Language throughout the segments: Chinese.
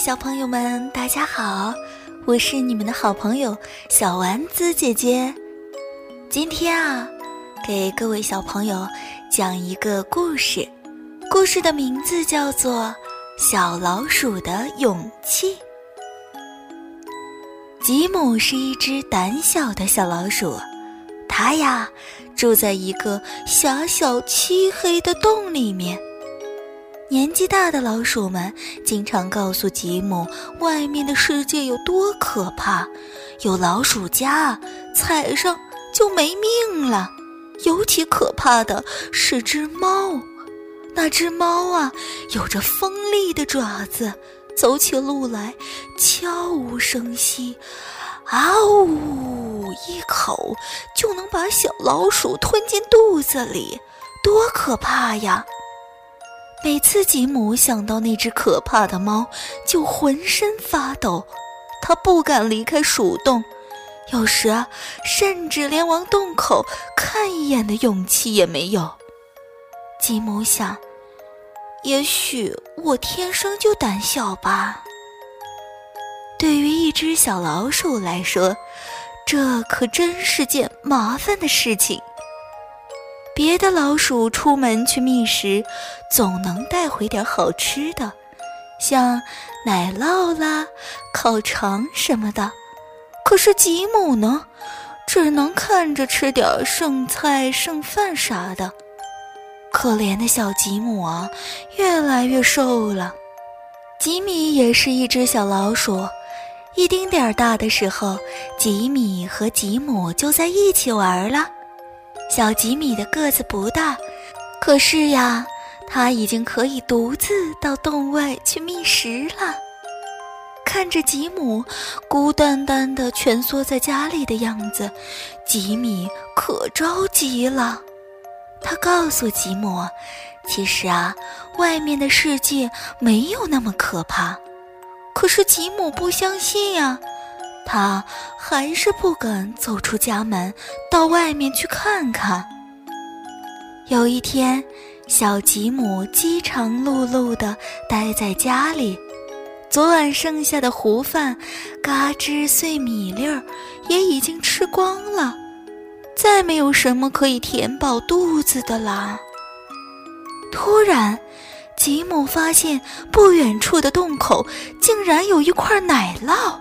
小朋友们，大家好！我是你们的好朋友小丸子姐姐。今天啊，给各位小朋友讲一个故事，故事的名字叫做《小老鼠的勇气》。吉姆是一只胆小的小老鼠，它呀住在一个狭小漆黑的洞里面。年纪大的老鼠们经常告诉吉姆，外面的世界有多可怕，有老鼠夹，踩上就没命了。尤其可怕的是只猫，那只猫啊，有着锋利的爪子，走起路来悄无声息，啊呜，一口就能把小老鼠吞进肚子里，多可怕呀！每次吉姆想到那只可怕的猫，就浑身发抖，他不敢离开鼠洞，有时啊，甚至连往洞口看一眼的勇气也没有。吉姆想，也许我天生就胆小吧。对于一只小老鼠来说，这可真是件麻烦的事情。别的老鼠出门去觅食，总能带回点好吃的，像奶酪啦、烤肠什么的。可是吉姆呢，只能看着吃点剩菜剩饭啥的。可怜的小吉姆啊，越来越瘦了。吉米也是一只小老鼠，一丁点儿大的时候，吉米和吉姆就在一起玩了。小吉米的个子不大，可是呀，他已经可以独自到洞外去觅食了。看着吉姆孤单单的蜷缩在家里的样子，吉米可着急了。他告诉吉姆：“其实啊，外面的世界没有那么可怕。”可是吉姆不相信呀。他还是不敢走出家门，到外面去看看。有一天，小吉姆饥肠辘辘地待在家里，昨晚剩下的糊饭、嘎吱碎米粒儿也已经吃光了，再没有什么可以填饱肚子的啦。突然，吉姆发现不远处的洞口竟然有一块奶酪。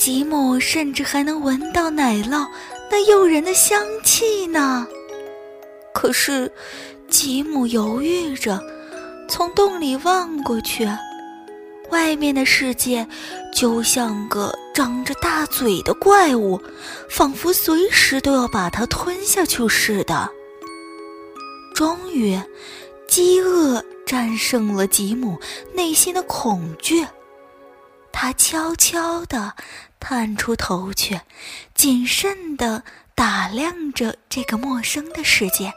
吉姆甚至还能闻到奶酪那诱人的香气呢。可是，吉姆犹豫着，从洞里望过去，外面的世界就像个张着大嘴的怪物，仿佛随时都要把它吞下去似的。终于，饥饿战胜了吉姆内心的恐惧，他悄悄地。探出头去，谨慎地打量着这个陌生的世界。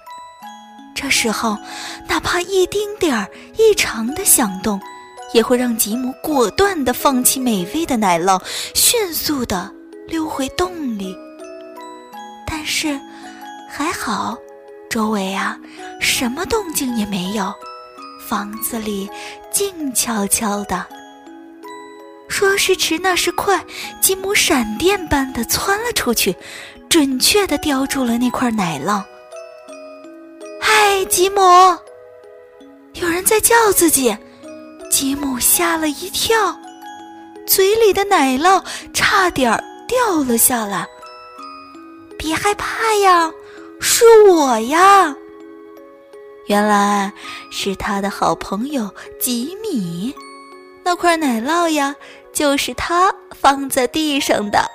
这时候，哪怕一丁点儿异常的响动，也会让吉姆果断地放弃美味的奶酪，迅速地溜回洞里。但是，还好，周围啊，什么动静也没有，房子里静悄悄的。说时迟，那时快，吉姆闪电般的窜了出去，准确的叼住了那块奶酪。嗨，吉姆！有人在叫自己，吉姆吓了一跳，嘴里的奶酪差点掉了下来。别害怕呀，是我呀！原来是他的好朋友吉米，那块奶酪呀。就是他放在地上的，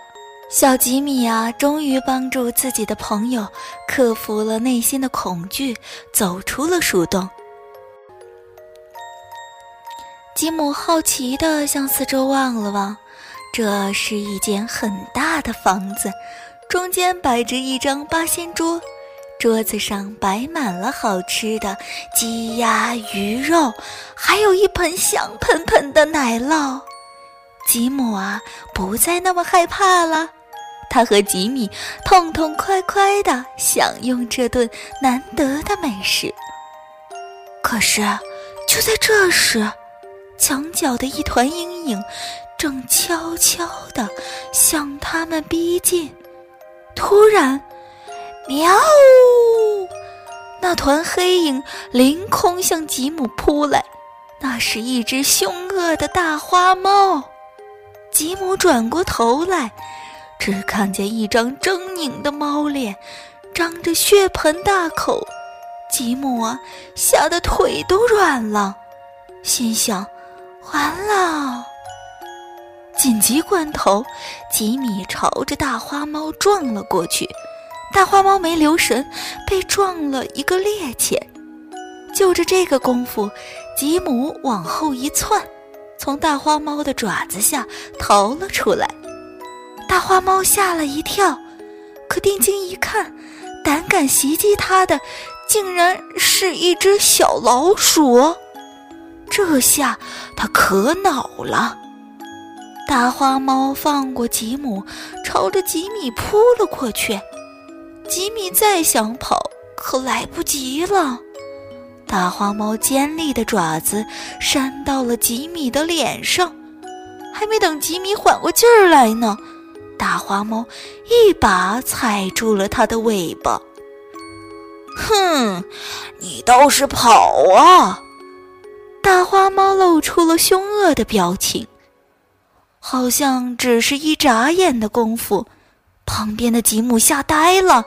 小吉米啊，终于帮助自己的朋友克服了内心的恐惧，走出了树洞。吉姆好奇地向四周望了望，这是一间很大的房子，中间摆着一张八仙桌，桌子上摆满了好吃的鸡鸭鱼肉，还有一盆香喷喷的奶酪。吉姆啊，不再那么害怕了。他和吉米痛痛快快地享用这顿难得的美食。可是，就在这时，墙角的一团阴影正悄悄地向他们逼近。突然，喵！那团黑影凌空向吉姆扑来，那是一只凶恶的大花猫。吉姆转过头来，只看见一张狰狞的猫脸，张着血盆大口。吉姆啊，吓得腿都软了，心想：完了！紧急关头，吉米朝着大花猫撞了过去。大花猫没留神，被撞了一个趔趄。就着这个功夫，吉姆往后一窜，从大花猫的爪子下逃了出来。大花猫吓了一跳，可定睛一看，胆敢袭击它的，竟然是一只小老鼠。这下它可恼了。大花猫放过吉姆，朝着吉米扑了过去。吉米再想跑，可来不及了。大花猫尖利的爪子扇到了吉米的脸上，还没等吉米缓过劲儿来呢，大花猫一把踩住了他的尾巴。哼，你倒是跑啊！大花猫露出了凶恶的表情，好像只是一眨眼的功夫，旁边的吉姆吓呆了。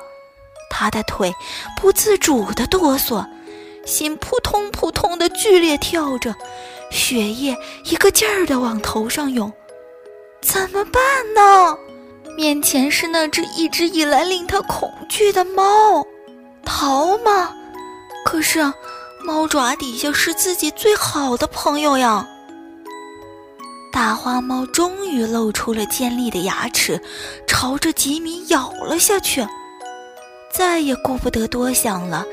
他的腿不自主地哆嗦，心扑通扑通的剧烈跳着，血液一个劲儿地往头上涌。怎么办呢？面前是那只一直以来令他恐惧的猫，逃吗？可是，猫爪底下是自己最好的朋友呀。大花猫终于露出了尖利的牙齿，朝着吉米咬了下去。再也顾不得多想了，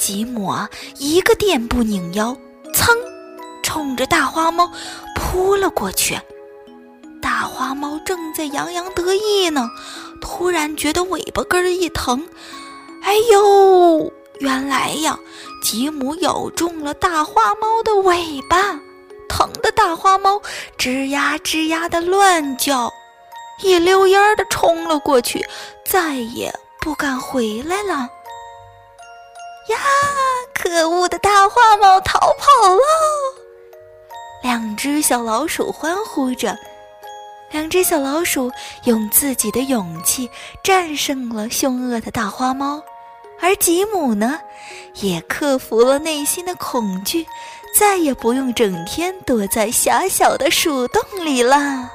吉姆啊，一个垫步拧腰，噌，冲着大花猫扑了过去。大花猫正在洋洋得意呢，突然觉得尾巴根儿一疼，哎呦！原来呀，吉姆咬中了大花猫的尾巴，疼的大花猫吱呀吱呀的乱叫，一溜烟儿的冲了过去，再也。不敢回来了呀！可恶的大花猫逃跑了！两只小老鼠欢呼着，两只小老鼠用自己的勇气战胜了凶恶的大花猫，而吉姆呢，也克服了内心的恐惧，再也不用整天躲在狭小的鼠洞里了。